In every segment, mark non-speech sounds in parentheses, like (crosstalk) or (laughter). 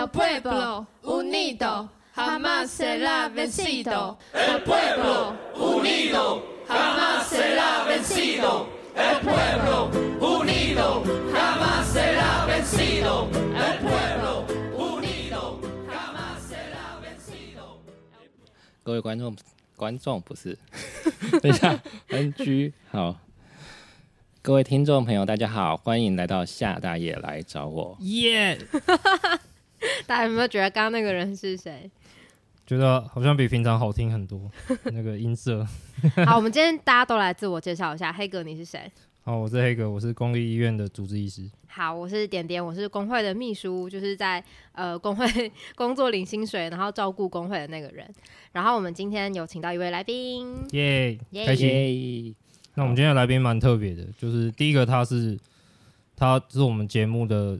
El pueblo unido jamás será vencido. El pueblo unido jamás será vencido. El pueblo unido jamás será vencido. El pueblo unido jamás será vencido。各位观众，观众不是，等一下，NG 好。各位听众朋友，大家好，欢迎来到夏大爷来找我。耶！大家有没有觉得刚刚那个人是谁？觉得好像比平常好听很多，(laughs) 那个音色。好，我们今天大家都来自我介绍一下。黑哥，你是谁？好，我是黑哥，我是公立医院的主治医师。好，我是点点，我是工会的秘书，就是在呃工会工作领薪水，然后照顾工会的那个人。然后我们今天有请到一位来宾，耶，开心。那我们今天的来宾蛮特别的，就是第一个他是，他是我们节目的，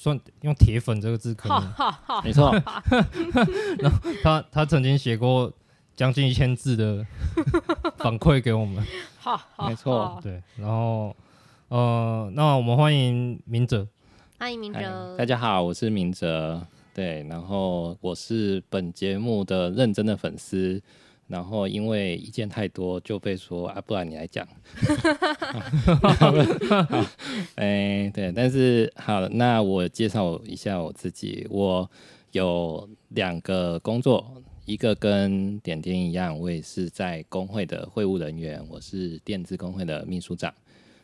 算用铁粉这个字可能，没错。(laughs) 然后他他曾经写过将近一千字的反馈给我们，(laughs) 没错，对。然后呃，那我们欢迎明哲，欢迎明哲，大家好，我是明哲，对，然后我是本节目的认真的粉丝。然后因为意见太多，就被说啊，不然你来讲。(laughs) 哎，对，但是好，那我介绍一下我自己。我有两个工作，一个跟点点一样，我也是在工会的会务人员，我是电子工会的秘书长。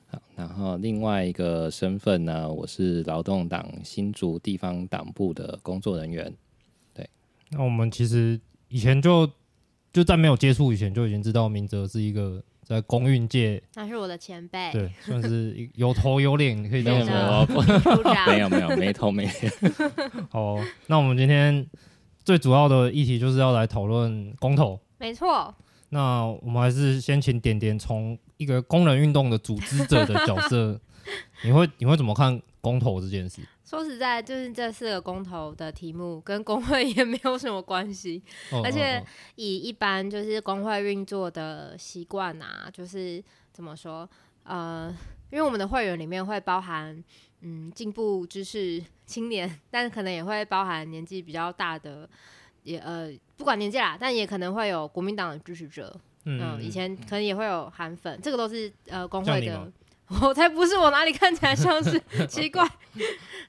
好，然后另外一个身份呢，我是劳动党新竹地方党部的工作人员。对，那我们其实以前就。就在没有接触以前，就已经知道明哲是一个在公运界，他是我的前辈，对，算是有头有脸，可以这样说。没有没有没头没脸。(laughs) 好，那我们今天最主要的议题就是要来讨论公投。没错。那我们还是先请点点从一个工人运动的组织者的角色，(laughs) 你会你会怎么看公投这件事？说实在，就是这四个公投的题目跟工会也没有什么关系，哦、而且以一般就是工会运作的习惯啊，就是怎么说，呃，因为我们的会员里面会包含嗯进步知识青年，但可能也会包含年纪比较大的，也呃不管年纪啦，但也可能会有国民党的支持者，嗯，嗯，以前可能也会有韩粉，这个都是呃工会的。我 (laughs) 才不是，我哪里看起来像是 (laughs) 奇怪？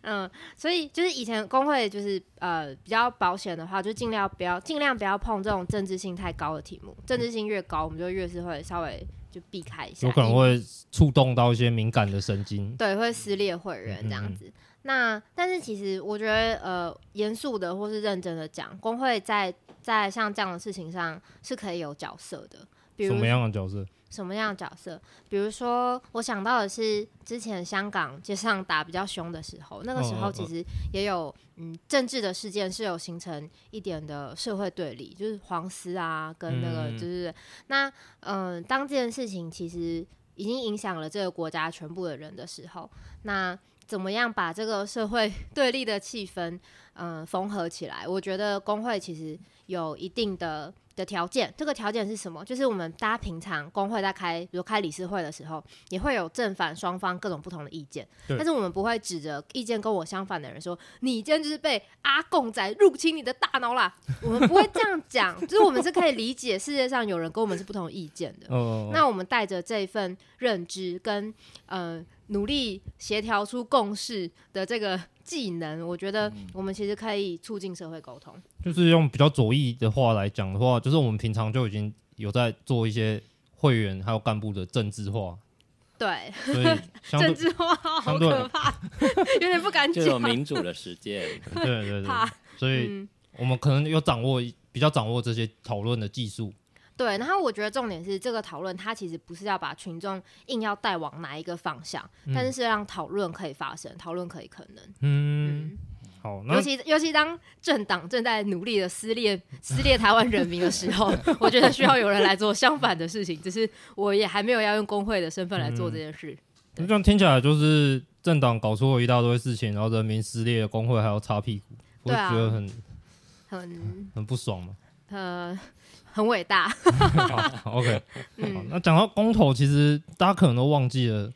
嗯，所以就是以前工会就是呃比较保险的话，就尽量不要尽量不要碰这种政治性太高的题目，政治性越高，我们就越是会稍微就避开一下，有可能会触动到一些敏感的神经，对，会撕裂会员这样子。嗯嗯嗯，那但是其实我觉得呃严肃的或是认真的讲，工会在在像这样的事情上是可以有角色的，比如什么样的角色？什么样的角色？比如说，我想到的是之前香港街上打比较凶的时候，那个时候其实也有嗯政治的事件是有形成一点的社会对立，就是黄丝啊跟那个就是、嗯、那嗯，当这件事情其实已经影响了这个国家全部的人的时候，那怎么样把这个社会 (laughs) 对立的气氛嗯缝合起来？我觉得工会其实有一定的。的条件，这个条件是什么？就是我们大家平常工会在开，比如开理事会的时候，也会有正反双方各种不同的意见，但是我们不会指着意见跟我相反的人说，你今天就是被阿贡仔入侵你的大脑啦。我们不会这样讲，就是我们是可以理解世界上有人跟我们是不同意见的。那我们带着这份认知跟呃努力协调出共识的这个。技能，我觉得我们其实可以促进社会沟通。就是用比较左翼的话来讲的话，就是我们平常就已经有在做一些会员还有干部的政治化。对，所以 (laughs) 政治化好可怕，有点不敢讲。就有民主的实践。(laughs) 对对对，所以我们可能有掌握比较掌握这些讨论的技术。对，然后我觉得重点是这个讨论，它其实不是要把群众硬要带往哪一个方向，嗯、但是是让讨论可以发生，讨论可以可能。嗯，嗯好，尤其尤其当政党正在努力的撕裂撕裂台湾人民的时候，(laughs) 我觉得需要有人来做相反的事情。只是我也还没有要用工会的身份来做这件事。嗯、这样听起来就是政党搞出了一大堆事情，然后人民撕裂，工会还要擦屁股，我觉得很、啊、很很不爽嘛。呃。很伟大 (laughs) 好，OK，嗯，好，那讲到公投，其实大家可能都忘记了，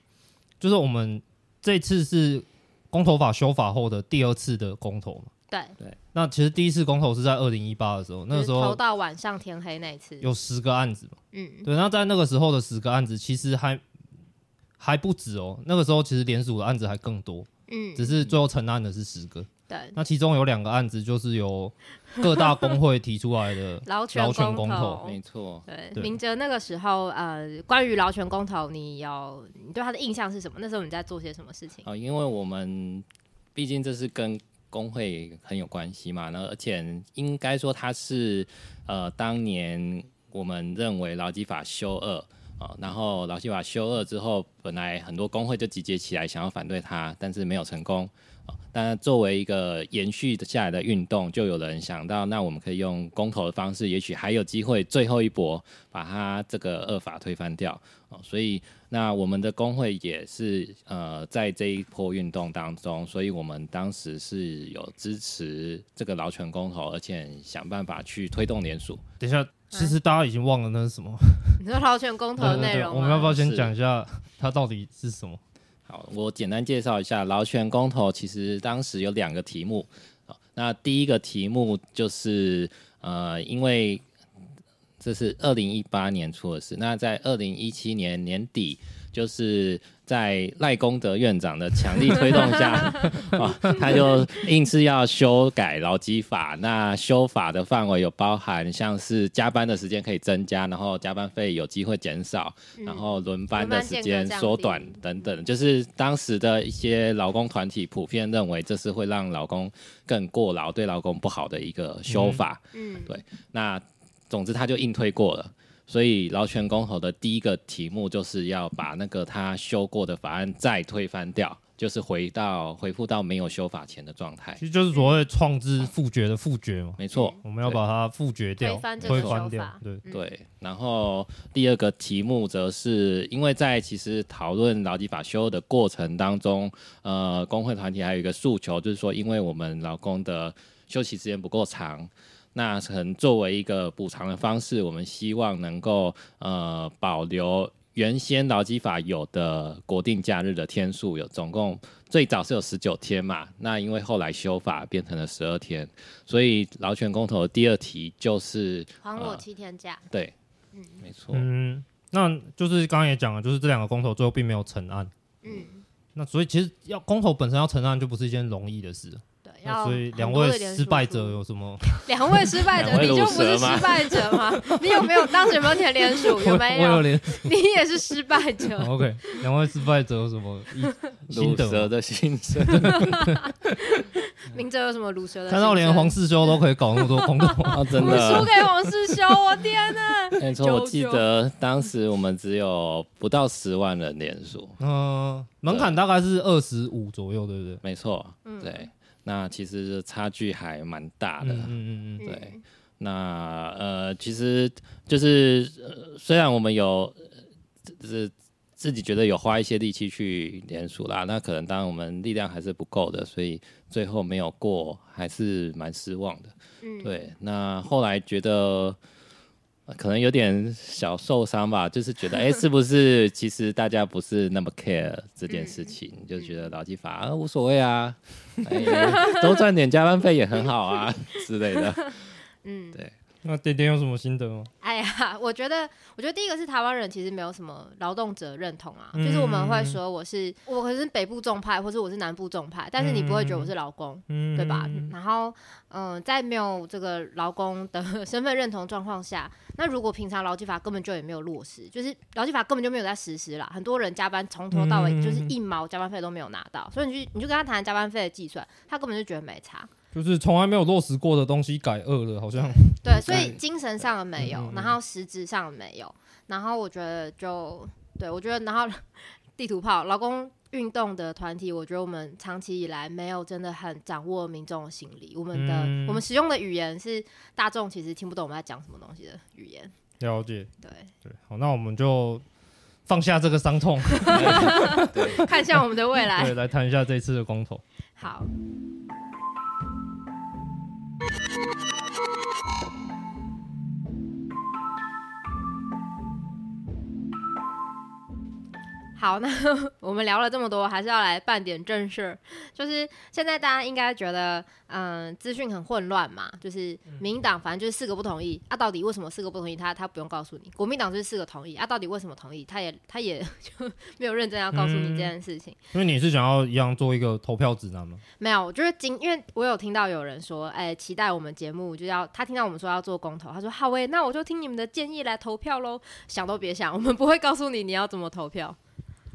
就是我们这次是公投法修法后的第二次的公投嘛，对对。那其实第一次公投是在二零一八的时候，那个时候投到晚上天黑那一次，有十个案子嘛。嗯，对。那在那个时候的十个案子，其实还还不止哦。那个时候其实联署的案子还更多，嗯，只是最后成案的是十个。对。那其中有两个案子就是由各大工会提出来的 (laughs) 劳权公投，没错。对，明哲那个时候，呃，关于劳权公投，你有你对他的印象是什么？那时候你在做些什么事情？哦，因为我们毕竟这是跟工会很有关系嘛，那而且应该说他是呃，当年我们认为劳基法修二啊，然后劳基法修二之后，本来很多工会就集结起来想要反对他，但是没有成功。但作为一个延续下来的运动，就有人想到，那我们可以用公投的方式，也许还有机会最后一搏把它这个恶法推翻掉。哦，所以那我们的工会也是呃在这一波运动当中，所以我们当时是有支持这个劳权公投，而且想办法去推动联署。等一下，其实大家已经忘了那是什么？(laughs) 你说劳权公投的内容，(laughs) 我们要不要先讲一下它到底是什么？好，我简单介绍一下劳权公投。其实当时有两个题目。那第一个题目就是呃，因为这是二零一八年出的事，那在二零一七年年底。就是在赖功德院长的强力推动下，哦，(laughs) 他就硬是要修改劳基法。那修法的范围有包含像是加班的时间可以增加，然后加班费有机会减少，然后轮班的时间缩短等等。就是当时的一些劳工团体普遍认为这是会让劳工更过劳，对劳工不好的一个修法。嗯，对。那总之他就硬推过了。所以劳权公投的第一个题目就是要把那个他修过的法案再推翻掉，就是回到回复到没有修法前的状态。其实就是所谓创制复决的复决嘛。没错，我们要把它复决掉，推翻，推翻掉。对对。然后第二个题目则是因为在其实讨论劳基法修的过程当中，呃，工会团体还有一个诉求，就是说因为我们劳工的休息时间不够长。那可能作为一个补偿的方式，我们希望能够呃保留原先劳基法有的国定假日的天数，有总共最早是有十九天嘛。那因为后来修法变成了十二天，所以劳权公投的第二题就是还我七天假。呃、对，嗯，没错。嗯，那就是刚刚也讲了，就是这两个公投最后并没有成案。嗯，那所以其实要公投本身要成案就不是一件容易的事。所以 (laughs) 两位失败者有什么？两位失败者，你就不是失败者吗？你有没有当时有没有填联署？(laughs) 有没有？我有连，(laughs) 你也是失败者。OK，两位失败者有什么心得？蛇的心声。明哲有什么鲁蛇的？看到连黄世修都可以搞那么多公投，啊、真的输给黄世修，我天哪！没错，我记得当时我们只有不到十万人连署。嗯、呃，门槛大概是二十五左右，对不对？没错，对。那其实差距还蛮大的，嗯嗯嗯，对。那呃，其实就是、呃、虽然我们有就是自己觉得有花一些力气去联署啦，那可能当然我们力量还是不够的，所以最后没有过，还是蛮失望的。嗯，对。那后来觉得。可能有点小受伤吧，就是觉得，哎、欸，是不是 (laughs) 其实大家不是那么 care 这件事情，嗯、就觉得劳基法啊无所谓啊，哎、多赚点加班费也很好啊 (laughs) 之类的。嗯，对。那点点有什么心得吗？哎呀，(laughs) 我觉得，我觉得第一个是台湾人其实没有什么劳动者认同啊，嗯、就是我们会说我是我可是北部重派，或者我是南部重派，但是你不会觉得我是劳工，嗯、对吧？然后，嗯、呃，在没有这个劳工的 (laughs) 身份认同状况下，那如果平常劳基法根本就也没有落实，就是劳基法根本就没有在实施啦，很多人加班从头到尾就是一毛加班费都没有拿到，所以你就你就跟他谈加班费的计算，他根本就觉得没差。就是从来没有落实过的东西改恶了，好像。(laughs) 对，所以精神上的没有，然后实质上的没有，然后我觉得就对我觉得，然后 (laughs) 地图炮劳工运动的团体，我觉得我们长期以来没有真的很掌握民众的心理，我们的、嗯、我们使用的语言是大众其实听不懂我们在讲什么东西的语言。了解。对对，好，那我们就放下这个伤痛，(laughs) 看向我们的未来。对，来谈一下这次的公投。好。Thank you. 好，那 (laughs) 我们聊了这么多，还是要来办点正事。就是现在大家应该觉得，嗯，资讯很混乱嘛。就是民党反正就是四个不同意，啊，到底为什么四个不同意？他他不用告诉你。国民党就是四个同意，啊，到底为什么同意？他也他也 (laughs) 就没有认真要告诉你这件事情。因为你是想要一样做一个投票指南吗？没有，就是今因为我有听到有人说，哎、欸，期待我们节目就要他听到我们说要做公投，他说好喂，那我就听你们的建议来投票喽。想都别想，我们不会告诉你你要怎么投票。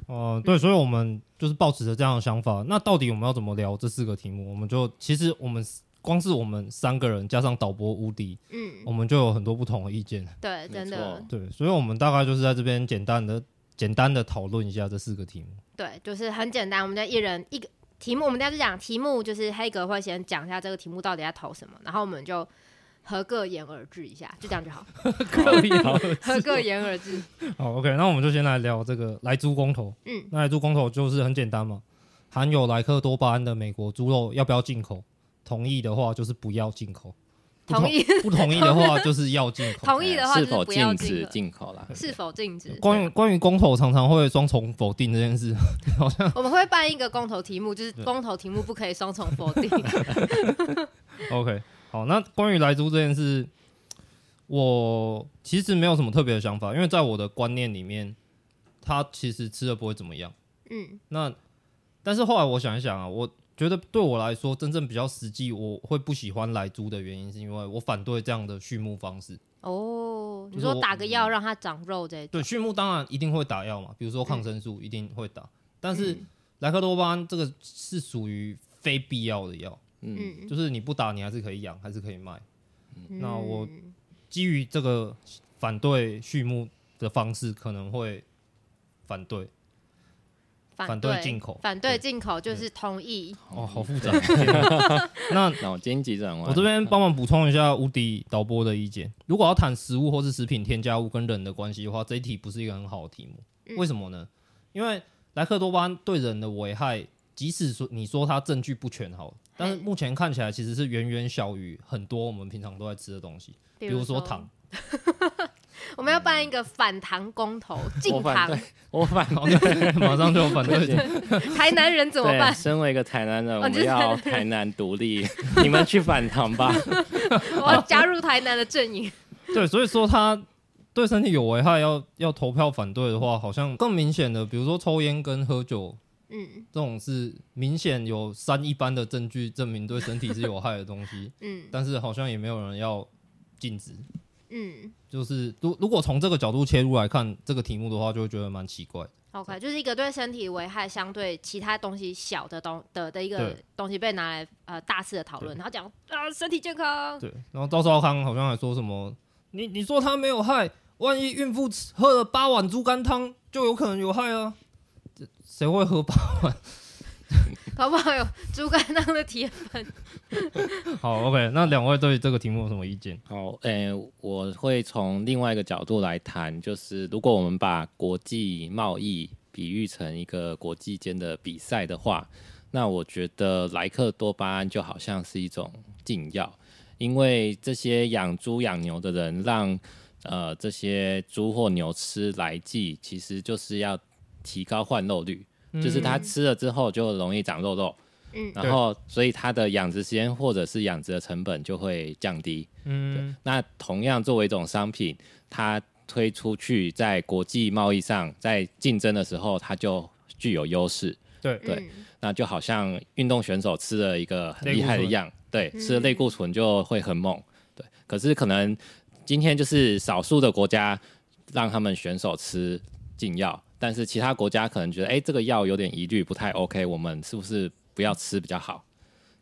哦、呃，对，所以我们就是抱持着这样的想法。那到底我们要怎么聊这四个题目？我们就其实我们光是我们三个人加上导播无敌，嗯，我们就有很多不同的意见。对，真的。对，所以我们大概就是在这边简单的、简单的讨论一下这四个题目。对，就是很简单，我们就一人一个题目。我们等下就讲题目，就是黑格会先讲一下这个题目到底要投什么，然后我们就。合个言而至一下，就这样就好。可以，(laughs) 合个言而至。好，OK，那我们就先来聊这个莱猪公投。嗯，那莱猪公投就是很简单嘛，含有莱克多巴胺的美国猪肉要不要进口？同意的话就是不要进口。同意不同意的话就是要进口。(laughs) 同意的话是否禁止进口了？是否禁止？关于关于公投常常会双重否定这件事，(laughs) 好像我们会办一个公投题目，就是公投题目不可以双重否定。OK。好，那关于莱猪这件事，我其实没有什么特别的想法，因为在我的观念里面，它其实吃的不会怎么样。嗯，那但是后来我想一想啊，我觉得对我来说，真正比较实际，我会不喜欢莱猪的原因，是因为我反对这样的畜牧方式。哦，你说打个药让它长肉这？对，畜牧当然一定会打药嘛，比如说抗生素一定会打，嗯、但是莱克多巴胺这个是属于非必要的药。嗯，就是你不打，你还是可以养，还是可以卖。嗯、那我基于这个反对畜牧的方式，可能会反对，反对进口，反对进口就是同意。哦，好复杂。(laughs) 啊、那脑筋急转弯，我这边帮忙补充一下无敌导播的意见。如果要谈食物或是食品添加物跟人的关系的话，这一题不是一个很好的题目。嗯、为什么呢？因为莱克多巴胺对人的危害，即使说你说它证据不全好。但是目前看起来其实是远远小于很多我们平常都在吃的东西，比如说糖。(laughs) 我们要办一个反糖公投，禁糖。我反，(laughs) 马上就反对。台南人怎么办？身为一个台南人，我们要 (laughs) 台南独立。你们去反糖吧。我要加入台南的阵营。对，所以说他对身体有危害，要要投票反对的话，好像更明显的，比如说抽烟跟喝酒。嗯，这种是明显有三一般的证据证明对身体是有害的东西。(laughs) 嗯，但是好像也没有人要禁止。嗯，就是如如果从这个角度切入来看这个题目的话，就会觉得蛮奇怪。OK，就是一个对身体危害相对其他东西小的东的的一个东西被拿来呃大肆的讨论，然后讲啊身体健康。对，然后赵少康好像还说什么，你你说他没有害，万一孕妇喝了八碗猪肝汤就有可能有害啊。谁会喝八碗？(laughs) 好不好？有猪肝汤的铁粉。(laughs) 好，OK。那两位对这个题目有什么意见？好，诶、欸，我会从另外一个角度来谈，就是如果我们把国际贸易比喻成一个国际间的比赛的话，那我觉得莱克多巴胺就好像是一种禁药，因为这些养猪养牛的人让呃这些猪或牛吃莱剂，其实就是要。提高换肉率，嗯、就是它吃了之后就容易长肉肉，嗯，然后所以它的养殖时间或者是养殖的成本就会降低，嗯，那同样作为一种商品，它推出去在国际贸易上在竞争的时候，它就具有优势，对。对，那就好像运动选手吃了一个很厉害的药，对，吃了类固醇就会很猛，对，可是可能今天就是少数的国家让他们选手吃禁药。但是其他国家可能觉得，哎、欸，这个药有点疑虑，不太 OK，我们是不是不要吃比较好？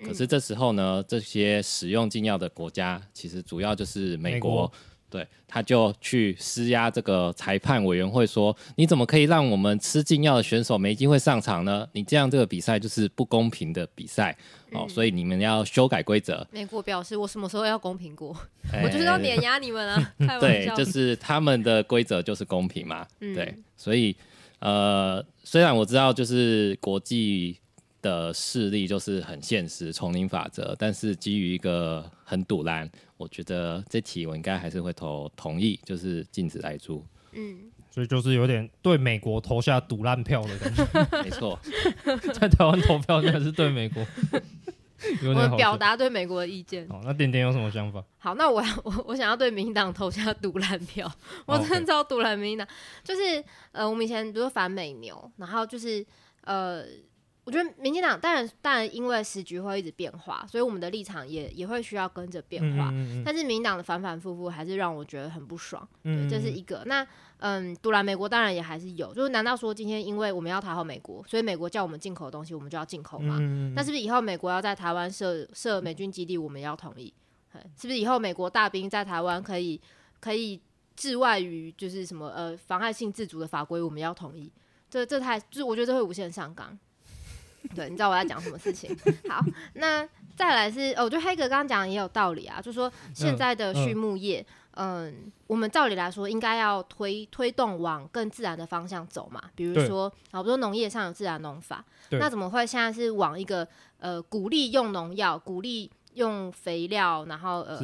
嗯、可是这时候呢，这些使用禁药的国家，其实主要就是美国。美国对，他就去施压这个裁判委员会，说：“你怎么可以让我们吃禁药的选手没机会上场呢？你这样这个比赛就是不公平的比赛、嗯、哦，所以你们要修改规则。”美国表示：“我什么时候要公平过？欸、我就是要碾压你们啊！”对，就是他们的规则就是公平嘛。嗯、对，所以呃，虽然我知道就是国际。的势力就是很现实，丛林法则。但是基于一个很赌烂，我觉得这题我应该还是会投同意，就是禁止来租。嗯，所以就是有点对美国投下赌烂票的感觉。没错，(laughs) 在台湾投票那是对美国。(laughs) 我们表达对美国的意见。好，那点点有什么想法？好，那我 (laughs) 我我想要对民进党投下赌烂票。(laughs) 我真的超赌烂民进党，就是呃，我们以前比如说反美牛，然后就是呃。我觉得民进党当然当然因为时局会一直变化，所以我们的立场也也会需要跟着变化。嗯嗯嗯，但是民进党的反反复复还是让我觉得很不爽。嗯，这是一个。那嗯，独来美国当然也还是有。就是难道说今天因为我们要讨好美国，所以美国叫我们进口的东西，我们就要进口吗？那是不是以后美国要在台湾设设美军基地，我们要同意？是不是以后美国大兵在台湾可以可以置外于就是什么呃妨碍性自主的法规，我们要同意？这这太就是我觉得这会无限上纲。(laughs) 对，你知道我在讲什么事情？好，那再来是，哦，我觉得黑格刚刚讲的也有道理啊，就是说现在的畜牧业，嗯，嗯，我们照理来说应该要推推动往更自然的方向走嘛，比如说，好，比如说农业上有自然农法，那怎么会现在是往一个呃鼓励用农药、鼓励用肥料，然后呃，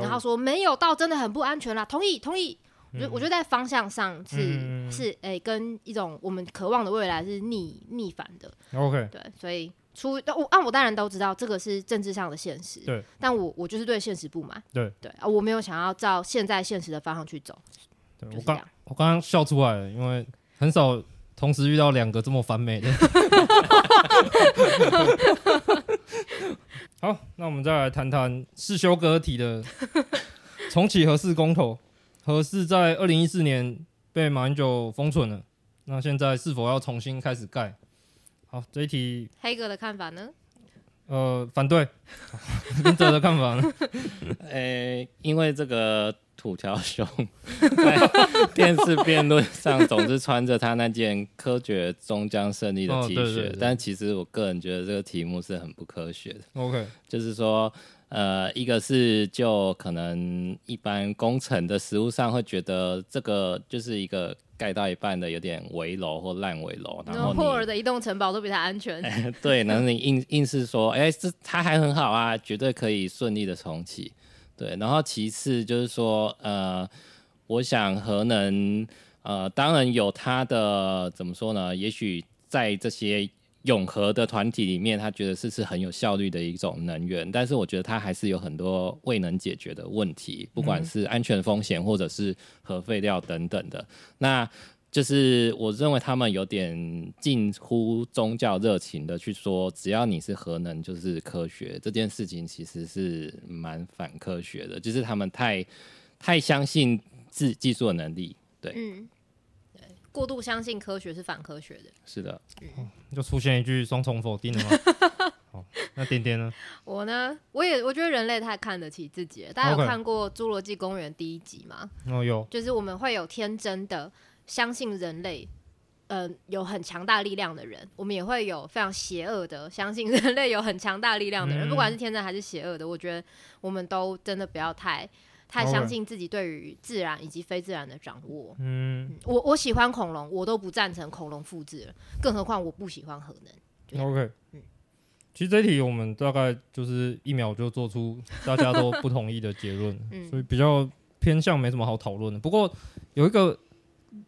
然后说没有到真的很不安全啦，同意同意。我觉得，我觉得在方向上是、嗯、是诶、欸，跟一种我们渴望的未来是逆逆反的。OK，对，所以出我啊，我当然都知道这个是政治上的现实。对，但我我就是对现实不满。对对啊，我没有想要照现在现实的方向去走。对，我刚我刚刚笑出来了，因为很少同时遇到两个这么反美的。(laughs) 好，那我们再来谈谈世修哥提的 (laughs) 重启核四公投。核四在二零一四年被马英九封存了，那现在是否要重新开始盖？好，这一题黑哥的看法呢？呃，反对。(laughs) 林哲的看法呢？(laughs) 诶、欸，因为这个土条熊在电视辩论上总是穿着他那件“科学终将胜利”的 T 恤，哦、对对对，但其实我个人觉得这个题目是很不科学的。OK，就是说。呃，一个是就可能一般工程的实务上会觉得这个就是一个盖到一半的有点危楼或烂尾楼，然后霍尔的移动城堡都比它安全。哎、(laughs) 对，然后你硬硬是说，哎、欸，这它还很好啊，绝对可以顺利的重启。对，然后其次就是说，呃，我想核能，呃，当然有它的怎么说呢？也许在这些。永和的团体里面，他觉得是是很有效率的一种能源，但是我觉得它还是有很多未能解决的问题，不管是安全风险或者是核废料等等的。那就是我认为他们有点近乎宗教热情的去说，只要你是核能就是科学，这件事情其实是蛮反科学的，就是他们太太相信自技术的能力，对。嗯过度相信科学是反科学的，是的，嗯，就出现一句双重否定了吗？(laughs) 好，那点点呢？我呢，我也我觉得人类太看得起自己了。大家有看过《侏罗纪公园》第一集吗？哦，有，就是我们会有天真的相信人类，呃，有很强大力量的人，我们也会有非常邪恶的相信人类有很强大力量的人，嗯，不管是天真还是邪恶的，我觉得我们都真的不要太。太相信自己对于自然以及非自然的掌握。嗯，我我喜欢恐龙，我都不赞成恐龙复制了，更何况我不喜欢核能。OK，嗯，其实这一题我们大概就是一秒就做出大家都不同意的结论，嗯，所以比较偏向没什么好讨论的。不过有一个。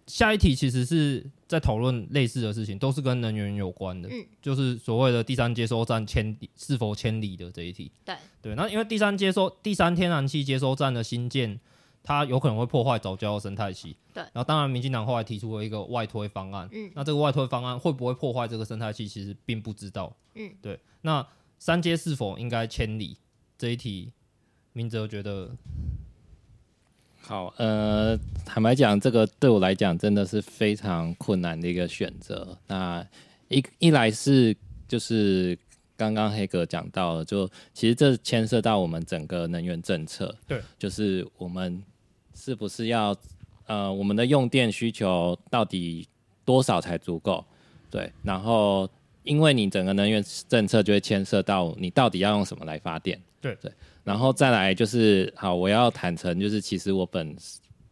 下一题其实是在讨论类似的事情，都是跟能源有关的，嗯，就是所谓的第三接收站迁是否迁离的这一题。对对，那因为第三接收第三天然气接收站的新建，它有可能会破坏藻礁生态系。对，然后当然民进党后来提出了一个外推方案，嗯，那这个外推方案会不会破坏这个生态系，其实并不知道。嗯，对，那三阶是否应该迁离这一题，明哲觉得。好，呃，坦白讲，这个对我来讲真的是非常困难的一个选择。那一一来是就是刚刚黑哥讲到了，就其实这牵涉到我们整个能源政策，对，就是我们是不是要呃，我们的用电需求到底多少才足够？对，然后因为你整个能源政策就会牵涉到你到底要用什么来发电，对对。然后再来就是好，我要坦诚，就是其实我本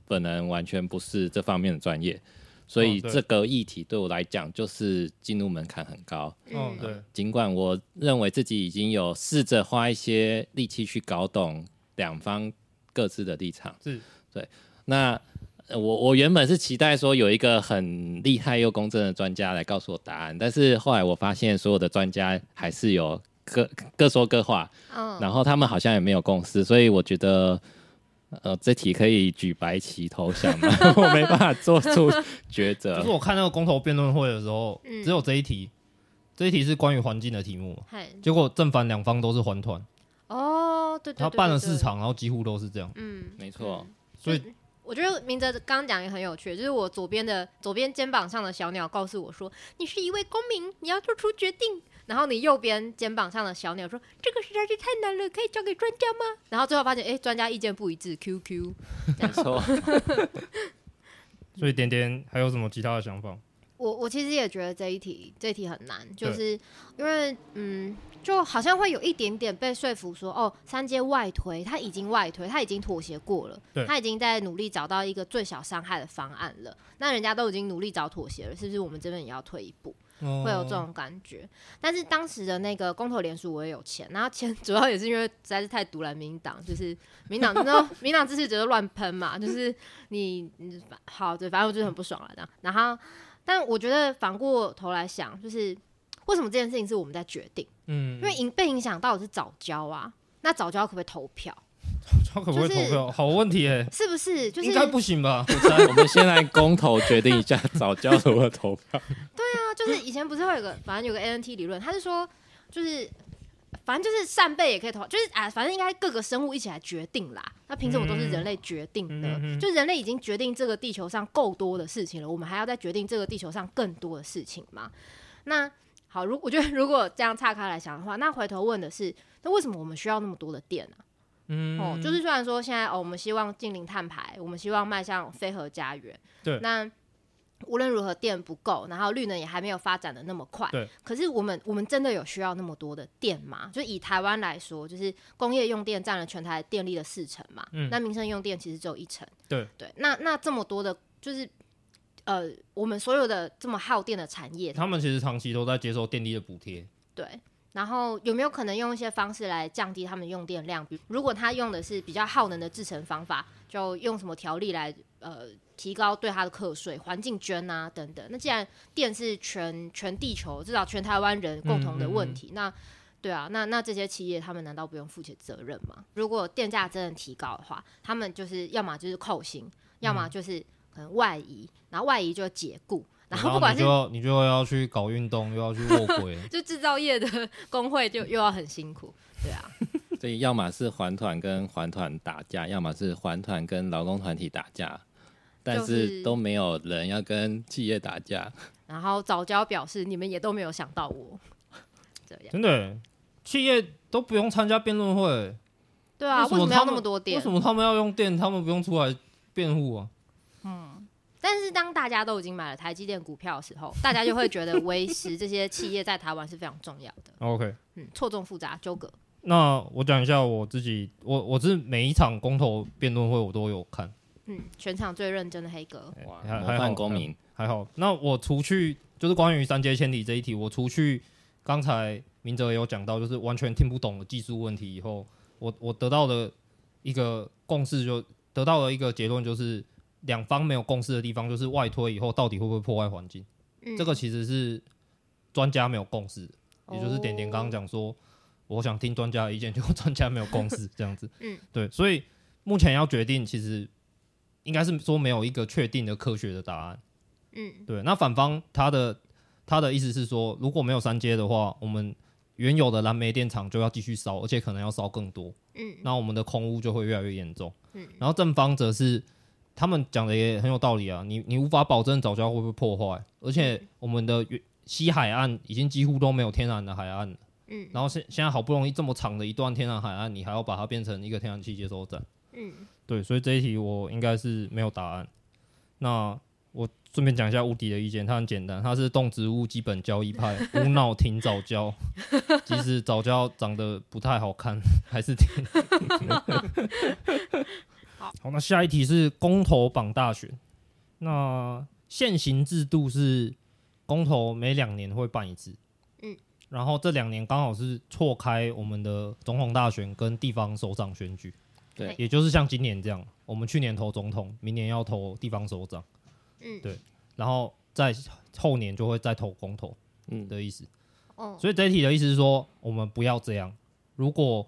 本人完全不是这方面的专业，所以这个议题对我来讲就是进入门槛很高。嗯，对。尽管我认为自己已经有试着花一些力气去搞懂两方各自的立场，是对。那我我原本是期待说有一个很厉害又公正的专家来告诉我答案，但是后来我发现所有的专家还是有各各说各话，嗯，然后他们好像也没有共识，所以我觉得，呃，这题可以举白旗投降吗？(laughs) 我没办法做出 (laughs) 抉择。就是我看那个公投辩论会的时候，嗯、只有这一题，这一题是关于环境的题目，嘿结果正反两方都是环团。哦，对对，对，对，对，他办了四场，然后几乎都是这样。嗯，没错。所以我觉得明哲刚刚讲也很有趣，就是我左边的左边肩膀上的小鸟告诉我说：“你是一位公民，你要做出决定。”然后你右边肩膀上的小鸟说：“这个实在是太难了，可以交给专家吗？”然后最后发现，哎，专家意见不一致。QQ，没错。(laughs) 所以点点还有什么其他的想法？我我其实也觉得这一题这一题很难，就是因为嗯。就好像会有一点点被说服说，哦，三阶外推，他已经外推，他已经妥协过了，他已经在努力找到一个最小伤害的方案了。那人家都已经努力找妥协了，是不是我们这边也要退一步？哦、会有这种感觉。但是当时的那个公投联署我也有签，然后签 (laughs) 主要也是因为实在是太独揽民党，就是民党，然后民党支持者就乱喷嘛，就是你你好，对，反正我就是很不爽了这样。然后，但我觉得反过头来想，就是。为什么这件事情是我们在决定？嗯，因为影被影响到的是早教啊，那早教可不可以投票？(laughs) 藻礁可不可以投票？就是、好问题哎、欸，是不是？就是应该不行吧？我 (laughs) 猜我们先来公投决定一下早教如何投票。(laughs) 对啊，就是以前不是会有个，反正有个 ANT 理论，他是说，就是反正就是扇贝也可以投，就是啊，反正应该各个生物一起来决定啦。那凭什么都是人类决定的？嗯、就人类已经决定这个地球上够多的事情了，我们还要再决定这个地球上更多的事情吗？那好，如我觉得如果这样岔开来想的话，那回头问的是，那为什么我们需要那么多的电呢、啊？嗯，哦，就是虽然说现在哦，我们希望近零碳排，我们希望迈向非核家园，对，那无论如何电不够，然后绿能也还没有发展的那么快，对。可是我们我们真的有需要那么多的电吗？就以台湾来说，就是工业用电占了全台电力的四成嘛，嗯，那民生用电其实只有一成，对对。那那这么多的，就是。呃，我们所有的这么耗电的产业，他们其实长期都在接受电力的补贴。对，然后有没有可能用一些方式来降低他们用电量？比如，如果他用的是比较耗能的制成方法，就用什么条例来呃提高对他的课税、环境捐啊等等。那既然电是全全地球至少全台湾人共同的问题，嗯嗯嗯，那对啊，那那这些企业他们难道不用负起责任吗？如果电价真的提高的话，他们就是要么就是扣薪，要么就是。可能外移，然后外移就解雇，然后不管是你就你就要去搞运动，又要去卧轨，(laughs) 就制造业的工会就又要很辛苦，对啊。(laughs) 所以要么是环团跟环团打架，要么是环团跟劳工团体打架，但是都没有人要跟企业打架。(laughs) 然后早教表示你们也都没有想到我，这样真的企业都不用参加辩论会，对啊，为什么要那么多电？为什么他们要用电？他们不用出来辩护啊？嗯，但是当大家都已经买了台积电股票的时候，大家就会觉得维持这些企业在台湾是非常重要的。(laughs) OK，嗯，错综复杂纠葛。那我讲一下我自己，我我是每一场公投辩论会我都有看，嗯，全场最认真的黑哥，哇，模范公民，还好。那我除去就是关于三阶千里这一题，我除去刚才明哲也有讲到，就是完全听不懂的技术问题以后，我我得到的一个共识，就得到了一个结论，就是。两方没有共识的地方，就是外推以后到底会不会破坏环境？嗯、这个其实是专家没有共识，也就是点点刚刚讲说，我想听专家的意见，结果专家没有共识，(laughs) 这样子。嗯，对，所以目前要决定，其实应该是说没有一个确定的科学的答案。嗯，对。那反方他的他的意思是说，如果没有三阶的话，我们原有的燃煤电厂就要继续烧，而且可能要烧更多。嗯，那我们的空污就会越来越严重。嗯，然后正方则是。他们讲的也很有道理啊，你你无法保证早礁会不会破坏，而且我们的西海岸已经几乎都没有天然的海岸了，嗯，然后现现在好不容易这么长的一段天然海岸，你还要把它变成一个天然气接收站，嗯，对，所以这一题我应该是没有答案。那我顺便讲一下吴迪的意见，他很简单，他是动植物基本交易派，无脑停早教，(laughs) 即使早教长得不太好看，还是挺。(laughs) (laughs) 好，那下一题是公投榜大选。那现行制度是公投每两年会办一次，嗯，然后这两年刚好是错开我们的总统大选跟地方首长选举，对，也就是像今年这样，我们去年投总统，明年要投地方首长，嗯，对，然后在后年就会再投公投，嗯。的意思。哦，所以这一题的意思是说，我们不要这样。如果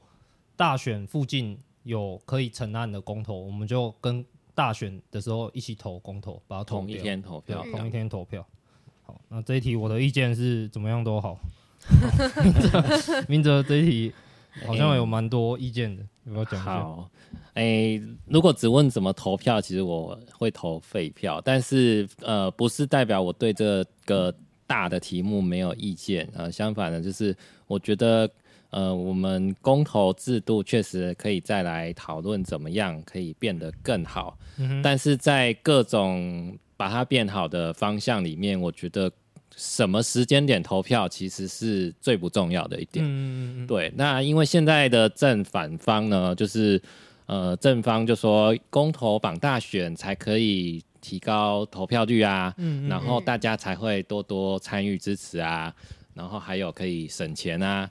大选附近有可以成案的公投，我们就跟大选的时候一起投公投，把它投同一天投票，同一天投票。好，那这一题我的意见是怎么样都好。明哲这一题好像有蛮多意见的，有没有讲一下？好，哎、欸，如果只问怎么投票，其实我会投废票，但是呃，不是代表我对这个大的题目没有意见，呃，相反的，就是我觉得呃，我们公投制度确实可以再来讨论怎么样可以变得更好，嗯、但是在各种把它变好的方向里面，我觉得。什么时间点投票其实是最不重要的一点。嗯嗯对，那因为现在的正反方呢，就是呃正方就说公投绑大选才可以提高投票率啊，嗯，然后大家才会多多参与支持啊，然后还有可以省钱啊，哦，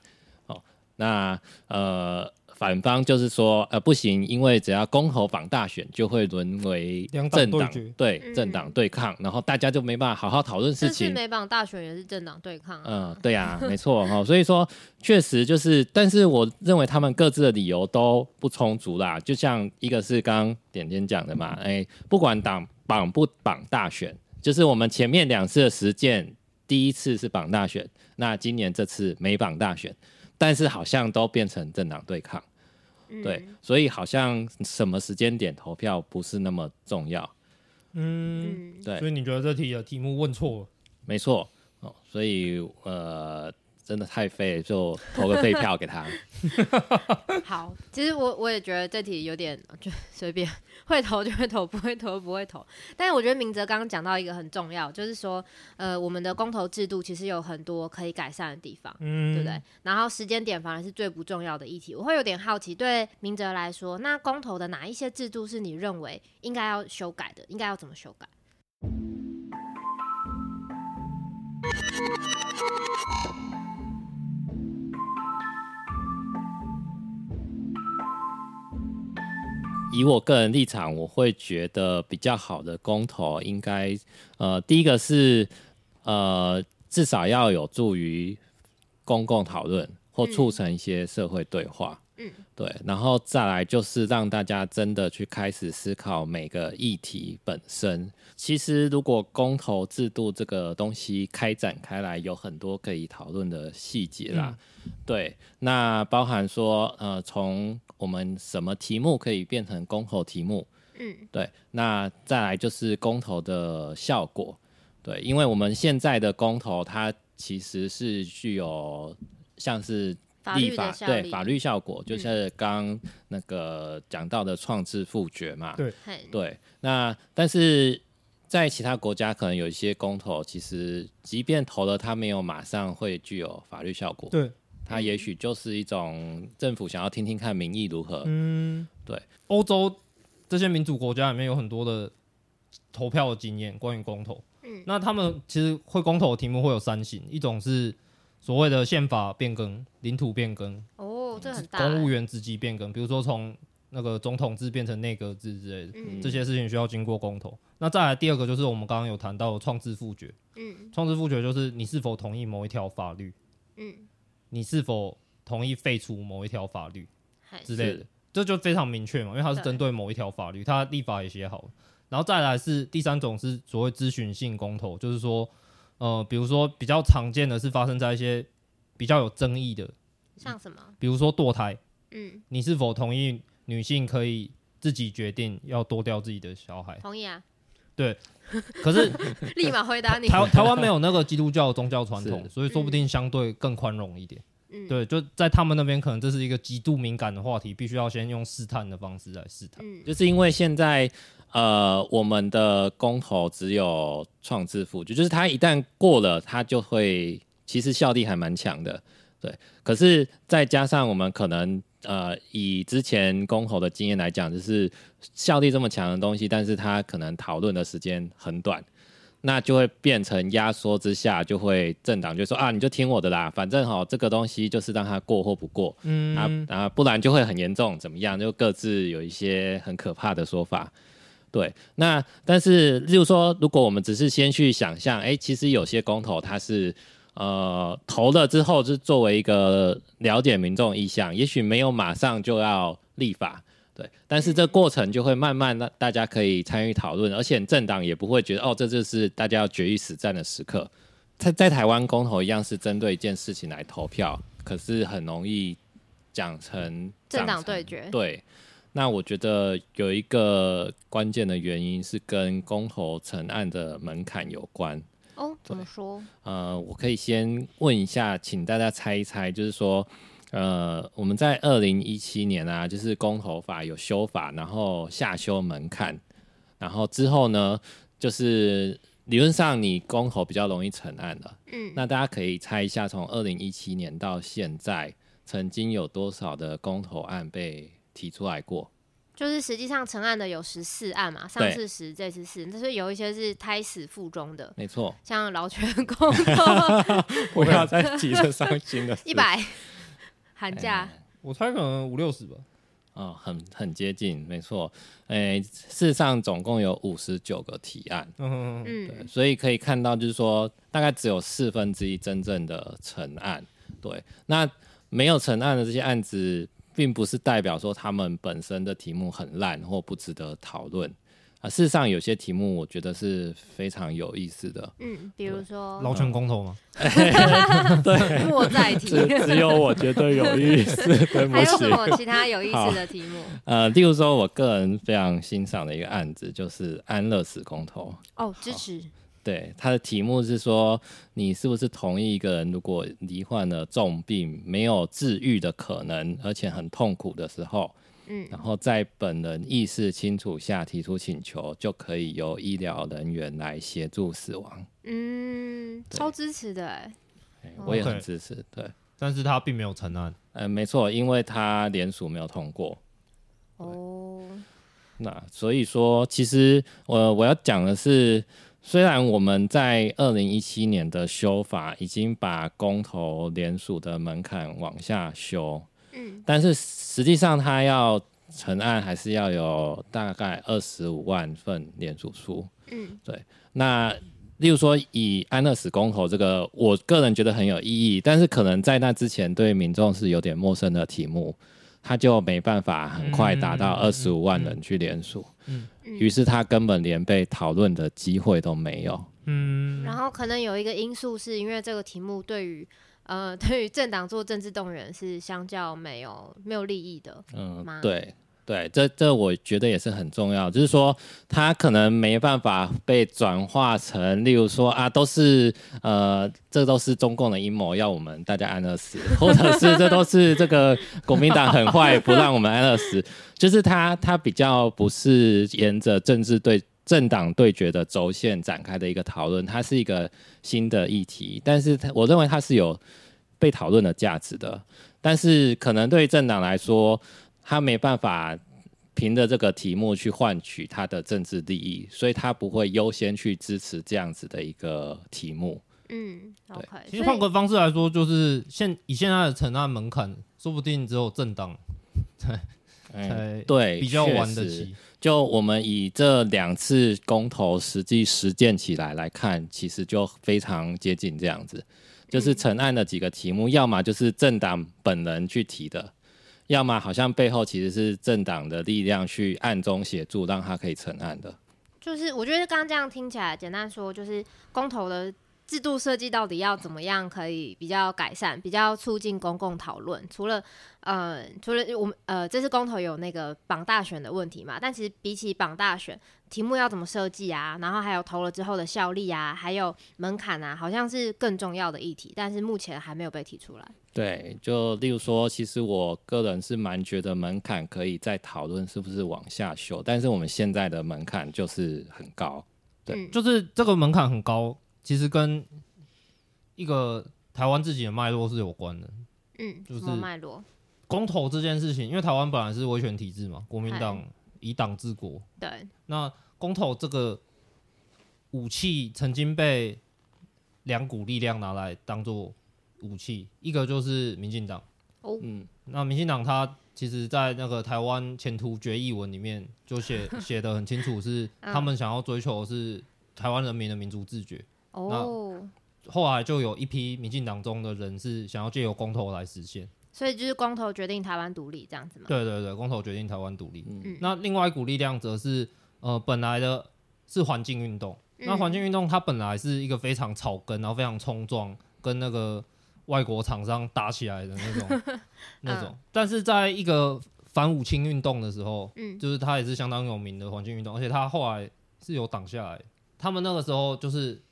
那呃。反方就是说，呃，不行，因为只要公投绑大选，就会沦为政党对，对政党对抗，然后大家就没办法好好讨论事情。美绑大选也是政党对抗，啊。嗯，对呀，啊，没错哈，所以说确实就是，但是我认为他们各自的理由都不充足啦。就像一个是刚刚点点讲的嘛，哎，不管党绑不绑大选，就是我们前面两次的实践，第一次是绑大选，那今年这次没绑大选。但是好像都变成政党对抗，嗯，对，所以好像什么时间点投票不是那么重要，嗯，对，所以你觉得这题的题目问错了？没错，哦，所以呃。真的太废，就投个废票给他。(laughs) 好，其实我我也觉得这题有点就随便，会投就会投，不会投就不会投。但是我觉得明哲刚刚讲到一个很重要，就是说，呃，我们的公投制度其实有很多可以改善的地方，嗯，对不对？然后时间点反而是最不重要的议题。我会有点好奇，对明哲来说，那公投的哪一些制度是你认为应该要修改的？应该要怎么修改？以我个人立场，我会觉得比较好的公投应该，呃，第一个是，呃，至少要有助于公共讨论或促成一些社会对话，嗯，对，然后再来就是让大家真的去开始思考每个议题本身。其实，如果公投制度这个东西开展开来，有很多可以讨论的细节啦，嗯，对，那包含说，呃，从我们什么题目可以变成公投题目？嗯，对。那再来就是公投的效果，对，因为我们现在的公投它其实是具有像是立法，法对法律效果，就是刚那个讲到的创制复决嘛。对对。那但是在其他国家可能有一些公投，其实即便投了，它没有马上会具有法律效果。对。它也许就是一种政府想要听听看民意如何。嗯，对。欧洲这些民主国家里面有很多的投票的经验，关于公投。嗯，那他们其实会公投的题目会有三型，一种是所谓的宪法变更、领土变更。哦，这很大。公务员职级变更，比如说从那个总统制变成内阁制之类的，嗯，这些事情需要经过公投。那再来第二个就是我们刚刚有谈到的创制复决。嗯，创制复决就是你是否同意某一条法律。嗯。你是否同意废除某一条法律之类的？这就非常明确嘛，因为它是针对某一条法律，它立法也写好了。然后再来是第三种是所谓咨询性公投，就是说，呃，比如说比较常见的是发生在一些比较有争议的，像什么？比如说堕胎，嗯，你是否同意女性可以自己决定要多掉自己的小孩？同意啊。对，(laughs) 可是立马回答你。台台湾没有那个基督教宗教传统，所以说不定相对更宽容一点。嗯，对，就在他们那边，可能这是一个极度敏感的话题，必须要先用试探的方式来试探。嗯，就是因为现在呃，我们的公投只有创制复决，就是它一旦过了，它就会其实效力还蛮强的。对，可是再加上我们可能。呃，以之前公投的经验来讲，就是效力这么强的东西，但是它可能讨论的时间很短，那就会变成压缩之下，就会政党就说啊，你就听我的啦，反正哈这个东西就是让它过或不过，嗯啊啊，不然就会很严重，怎么样？就各自有一些很可怕的说法。对，那但是，例如说，如果我们只是先去想象，哎，其实有些公投它是呃投了之后，是作为一个了解民众意向，也许没有马上就要立法。对，但是这过程就会慢慢让大家可以参与讨论，而且政党也不会觉得哦，这就是大家要决一死战的时刻。在在台湾公投一样是针对一件事情来投票，可是很容易讲成政党对决。对，那我觉得有一个关键的原因是跟公投成案的门槛有关。哦，怎么说？呃，我可以先问一下，请大家猜一猜，就是说。呃，我们在二零一七年啊，就是公投法有修法，然后下修门槛，然后之后呢，就是理论上你公投比较容易成案了。嗯，那大家可以猜一下，从二零一七年到现在，曾经有多少的公投案被提出来过？就是实际上成案的有十四案嘛，上次十，这次四，但是有一些是胎死腹中的，没错，像劳权公投，不要再急着伤心了，一百。寒假、欸，我猜可能五六十吧。哦，很很接近，没错。哎、欸，事实上总共有五十九个提案。嗯嗯对，所以可以看到，就是说大概只有四分之一真正的成案。对，那没有成案的这些案子，并不是代表说他们本身的题目很烂或不值得讨论。啊，事实上有些题目我觉得是非常有意思的。嗯，比如说劳权公投吗？(laughs) 对，莫再提。只有我觉得有意思，(laughs) 对不起。还有什么其他有意思的题目？呃，例如说，我个人非常欣赏的一个案子就是安乐死公投。哦，支持。对，他的题目是说，你是不是同意一个人如果罹患了重病，没有治愈的可能，而且很痛苦的时候？嗯，然后在本人意识清楚下提出请求，就可以由医疗人员来协助死亡。嗯，超支持的哎，我也很支持。Okay, 对，但是他并没有成案。呃，没错，因为他联署没有通过。哦，那所以说，其实我我要讲的是，虽然我们在二零一七年的修法已经把公投联署的门槛往下修。但是实际上，它要成案还是要有大概二十五万份联署书。嗯，对。那例如说，以安乐死公投这个，我个人觉得很有意义，但是可能在那之前对民众是有点陌生的题目，他就没办法很快达到二十五万人去联署。嗯，于是他根本连被讨论的机会都没有。嗯，然后可能有一个因素是因为这个题目对于。呃，(laughs) 对于政党做政治动员是相较没有没有利益的，嗯，对对，这这我觉得也是很重要，就是说他可能没办法被转化成，例如说啊，都是呃，这都是中共的阴谋，要我们大家安乐死，或者是这都是这个国民党很坏，不让我们安乐死，就是他他比较不是沿着政治对政党对决的轴线展开的一个讨论，它是一个新的议题，但是我认为它是有。被讨论的价值的，但是可能对政党来说，他没办法凭着这个题目去换取他的政治利益，所以他不会优先去支持这样子的一个题目。嗯，OK。其实换个方式来说，就是现以现在的成案门槛，说不定只有政党才 (laughs) 才对比较玩得起。就我们以这两次公投实际实践起来来看，其实就非常接近这样子。就是成案的几个题目，要么就是政党本人去提的，要么好像背后其实是政党的力量去暗中协助，让他可以成案的。就是我觉得刚刚这样听起来，简单说就是公投的制度设计到底要怎么样可以比较改善，比较促进公共讨论。除了呃，除了我们呃，这次公投有那个绑大选的问题嘛，但其实比起绑大选。题目要怎么设计啊？然后还有投了之后的效力啊，还有门槛啊，好像是更重要的议题，但是目前还没有被提出来。对，就例如说，其实我个人是蛮觉得门槛可以再讨论是不是往下修，但是我们现在的门槛就是很高。对，嗯、就是这个门槛很高，其实跟一个台湾自己的脉络是有关的。嗯，就是脉络。公投这件事情，因为台湾本来是威权体制嘛，国民党。以党治国，对。那公投这个武器曾经被两股力量拿来当做武器，一个就是民进党。哦，嗯，那民进党他其实，在那个台湾前途决议文里面就写 (laughs) 写的很清楚，是他们想要追求的是台湾人民的民族自决。哦，那后来就有一批民进党中的人是想要借由公投来实现。所以就是公投决定台湾独立这样子吗？对对对，公投决定台湾独立。嗯，那另外一股力量则是呃，本来的是环境运动。嗯、那环境运动它本来是一个非常草根，然后非常冲撞，跟那个外国厂商打起来的那种 (laughs) 那种。但是在一个反五轻运动的时候，嗯，就是它也是相当有名的环境运动，而且它后来是有挡下来。他们那个时候就是。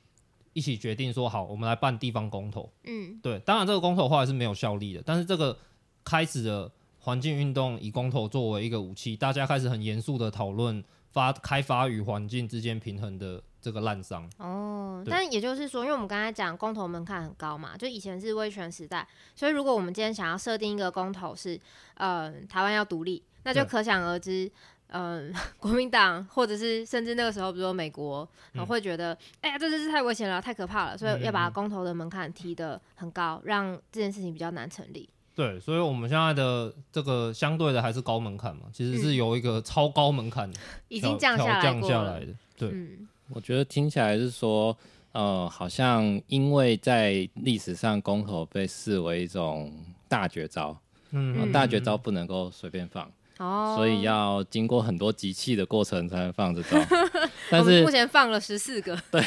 一起决定说好，我们来办地方公投。嗯，对，当然这个公投后来是没有效力的，但是这个开始的环境运动以公投作为一个武器，大家开始很严肃的讨论发开发与环境之间平衡的这个滥觴。哦，但也就是说，因为我们刚才讲公投门槛很高嘛，就以前是威权时代，所以如果我们今天想要设定一个公投是，呃，台湾要独立，那就可想而知。嗯，(laughs) 国民党或者是甚至那个时候，比如说美国，嗯、会觉得，哎呀，这真是太危险了，太可怕了，所以要把公投的门槛提得很高，让这件事情比较难成立。对，所以我们现在的这个相对的还是高门槛嘛，其实是有一个超高门槛、嗯，已经降下来降下来的。对、嗯，我觉得听起来是说，呃，好像因为在历史上公投被视为一种大绝招，嗯，大绝招不能够随便放。哦，所以要经过很多集气的过程才能放这招，(laughs) 但是目前放了十四个。对，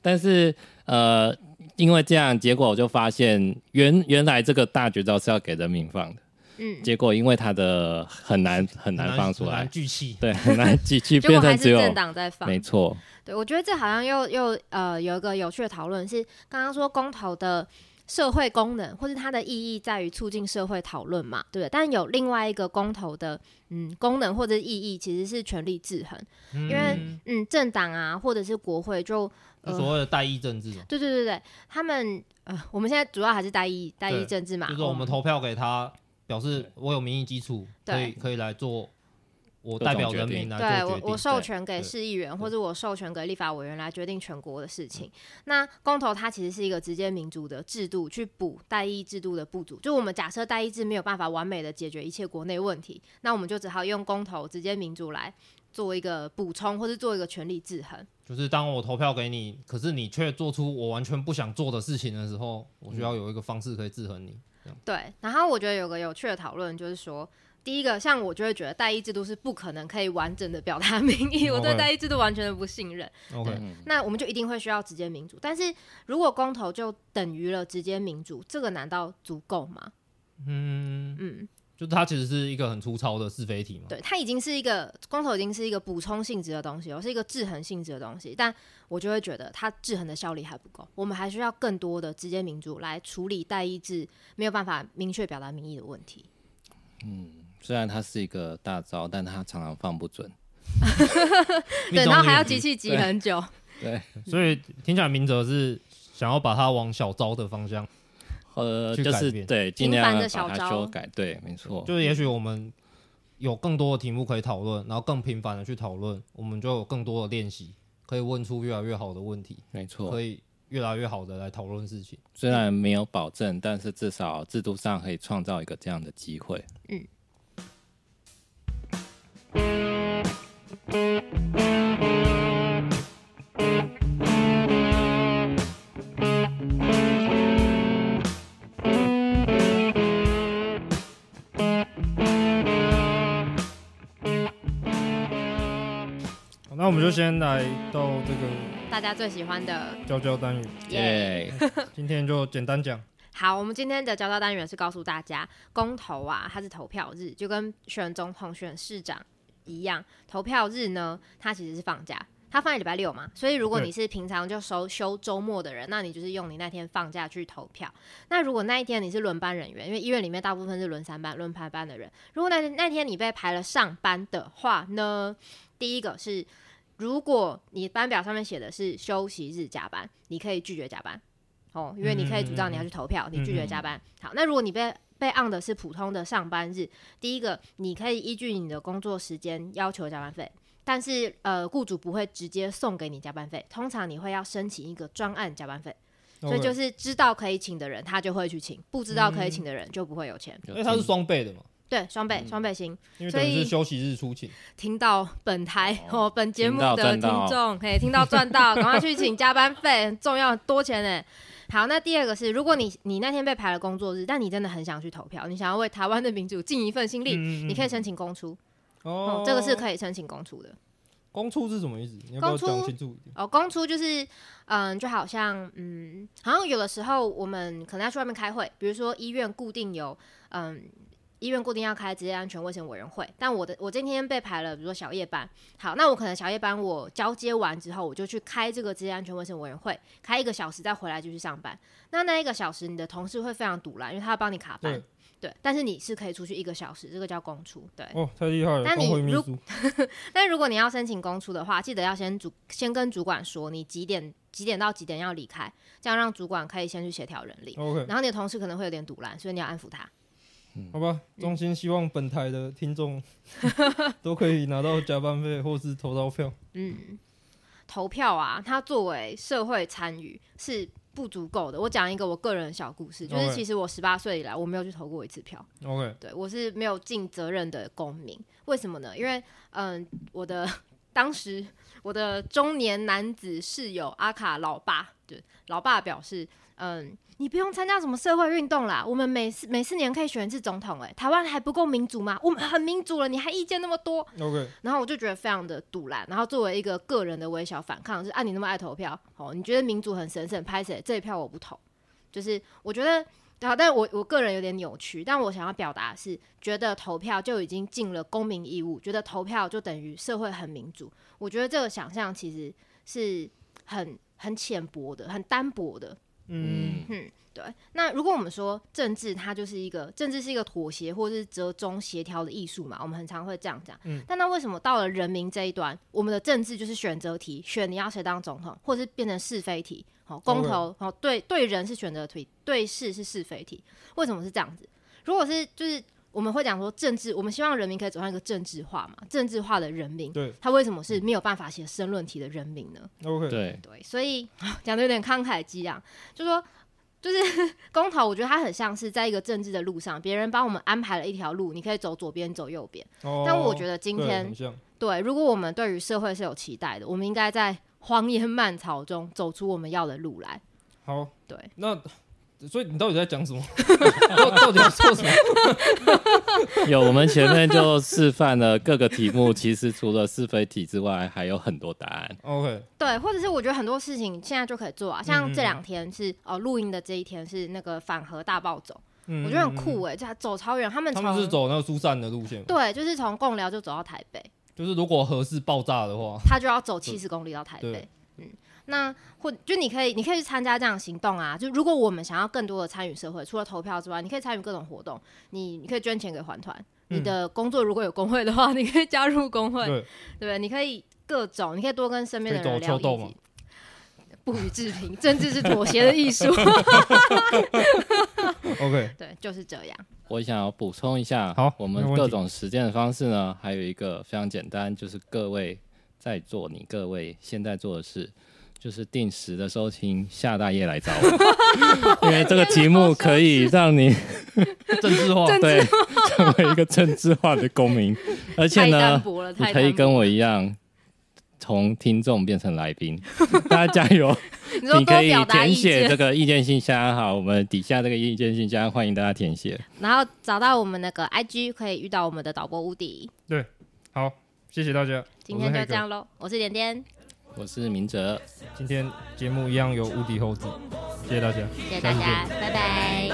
但是呃，因为这样，结果我就发现原原来这个大绝招是要给人民放的，嗯，结果因为它的很难很难放出来，聚气，对，很难聚气，(laughs) 变成只有政党在放，没错。对，我觉得这好像又又呃有一个有趣的讨论是，刚刚说公投的。社会功能或是它的意义在于促进社会讨论嘛，对不对？但有另外一个公投的嗯功能或者意义，其实是权力制衡，嗯、因为嗯政党啊或者是国会就、呃、所谓的代议政治，对对对对，他们呃我们现在主要还是代议代议政治嘛，就是我们投票给他，表示我有民意基础，可以可以来做。我代表人民来做决定，对我，我授权给市议员，或者我授权给立法委员来决定全国的事情。那公投它其实是一个直接民主的制度，去补代议制度的不足。就我们假设代议制没有办法完美的解决一切国内问题，那我们就只好用公投直接民主来做一个补充，或是做一个权力制衡。就是当我投票给你，可是你却做出我完全不想做的事情的时候，我需要有一个方式可以制衡你。对，然后我觉得有个有趣的讨论就是说。第一个，像我就会觉得代议制度是不可能可以完整的表达民意，(laughs) 我对代议制度完全的不信任。对，那我们就一定会需要直接民主。但是如果公投就等于了直接民主，这个难道足够吗？嗯嗯，就它其实是一个很粗糙的是非题嘛。对，它已经是一个公投，已经是一个补充性质的东西，而是一个制衡性质的东西。但我就会觉得它制衡的效力还不够，我们还需要更多的直接民主来处理代议制没有办法明确表达民意的问题。嗯。虽然它是一个大招，但它常常放不准。(laughs) 对，然后还要机器挤很久。对，对所以听起来明哲是想要把它往小招的方向，呃，就是对，尽量把它修改。对，没错。就是也许我们有更多的题目可以讨论，然后更频繁的去讨论，我们就有更多的练习，可以问出越来越好的问题。没错，可以越来越好的来讨论事情。虽然没有保证，但是至少制度上可以创造一个这样的机会。嗯。那我们就先来到这个大家最喜欢的教教单元，耶！(laughs) 今天就简单讲。好，我们今天的教教单元是告诉大家，公投啊，它是投票日，就跟选总统、选市长。一样，投票日呢，它其实是放假，它放在礼拜六嘛，所以如果你是平常就收休周末的人，那你就是用你那天放假去投票。那如果那一天你是轮班人员，因为医院里面大部分是轮三班、轮排班的人，如果那那天你被排了上班的话呢，第一个是，如果你班表上面写的是休息日加班，你可以拒绝加班哦，因为你可以主张你要去投票，你拒绝加班。好，那如果你被被按的是普通的上班日，第一个你可以依据你的工作时间要求加班费。但是呃，雇主不会直接送给你加班费，通常你会要申请一个专案加班费。所以就是知道可以请的人，他就会去请；不知道可以请的人，就不会有钱。因为他是双倍的嘛。对，双倍，双倍薪。所以是休息日出勤。听到本台哦，本节目的听众，可以听到赚到，赶快去请加班费，很 (laughs) 重要，多钱呢。好，那第二个是，如果你你那天被排了工作日，但你真的很想去投票，你想要为台湾的民主尽一份心力，你可以申请公出。哦，这个是可以申请公出的。公出是什么意思？你要不要讲清楚一点？哦，公出就是，嗯，就好像，嗯，好像有的时候我们可能要去外面开会，比如说医院固定有，嗯，医院固定要开职业安全卫生委员会，但我的我今天被排了，比如说小夜班，好，那我可能小夜班我交接完之后，我就去开这个职业安全卫生委员会，开一个小时再回来继续上班。那那一个小时，你的同事会非常赌烂，因为他要帮你卡班。对，但是你是可以出去一个小时，这个叫公出。对，哦，太厉害了。但你如，但如果你要申请公出的话，记得要先主先跟主管说你几点几点到几点要离开，这样让主管可以先去协调人力。OK。然后你的同事可能会有点堵拦，所以你要安抚他。嗯、好吧，衷心希望本台的听众 (laughs) 都可以拿到加班费或是投到票。嗯，投票啊，它作为社会参与是。不足够的。我讲一个我个人的小故事，就是其实我十八岁以来我没有去投过一次票。OK，对，我是没有尽责任的公民。为什么呢？因为嗯，我的 (laughs) 当时我的中年男子室友阿卡老爸，对，老爸表示，嗯。你不用参加什么社会运动啦，我们每四每四年可以选一次总统，哎，台湾还不够民主吗？我们很民主了，你还意见那么多？OK，然后我就觉得非常的堵烂，然后作为一个个人的微小反抗，就是按、啊、你那么爱投票，哦，你觉得民主很神圣，拍谁这一票我不投，就是我觉得，然后但是我我个人有点扭曲，但我想要表达是，觉得投票就已经尽了公民义务，觉得投票就等于社会很民主，我觉得这个想象其实是很很浅薄的，很单薄的。嗯哼，对。那如果我们说政治，它就是一个政治是一个妥协或是折中协调的艺术嘛，我们很常会这样讲。嗯。但那为什么到了人民这一端，我们的政治就是选择题，选你要谁当总统，或是变成是非题？好，公投，好，对对人是选择题，对事是是非题。为什么是这样子？如果是就是我们会讲说政治，我们希望人民可以走上一个政治化嘛，政治化的人民。对。他为什么是没有办法写申论题的人民呢？OK。对对，所以讲的有点慷慨激昂。就说，就是公投，我觉得它很像是在一个政治的路上，别人帮我们安排了一条路，你可以走左边，走右边。哦。但我觉得今天，对，对，如果我们对于社会是有期待的，我们应该在荒烟蔓草中走出我们要的路来。好，对，那。所以你到底在讲什么？(laughs) 到到底要做什么？(laughs) 有，我们前面就示范了各个题目，其实除了是非题之外，还有很多答案。OK，对，或者是我觉得很多事情现在就可以做啊，像这两天是哦，录音的这一天是那个反核大暴走，嗯、我觉得很酷哎、欸，这走超远，他们他们是走那个疏散的路线，对，就是从贡寮就走到台北，就是如果核是爆炸的话，他就要走七十公里到台北，嗯。那或就你可以，你可以去参加这样的行动啊。就如果我们想要更多的参与社会，除了投票之外，你可以参与各种活动。你你可以捐钱给环团。嗯、你的工作如果有工会的话，你可以加入工会，对不对？你可以各种，你可以多跟身边的人聊一聊。不予置评，政治是妥协的艺术。(laughs) OK，(laughs) 对，就是这样。我想要补充一下，好，我们各种实践的方式呢，还有一个非常简单，就是各位在做你各位现在做的事。就是定时的收听夏大业来找我，因为这个题目可以让你政治化，(laughs) 对，成为一个政治化的公民，而且呢，你可以跟我一样从听众变成来宾，大家加油！(laughs) 你可以填写这个意见信箱，好，我们底下这个意见信箱欢迎大家填写，然后找到我们那个 IG 可以遇到我们的导播无敌。对，好，谢谢大家，今天就这样喽，我是点点。我是明哲，今天节目一样有无敌猴子，谢谢大家，谢谢大家，拜拜。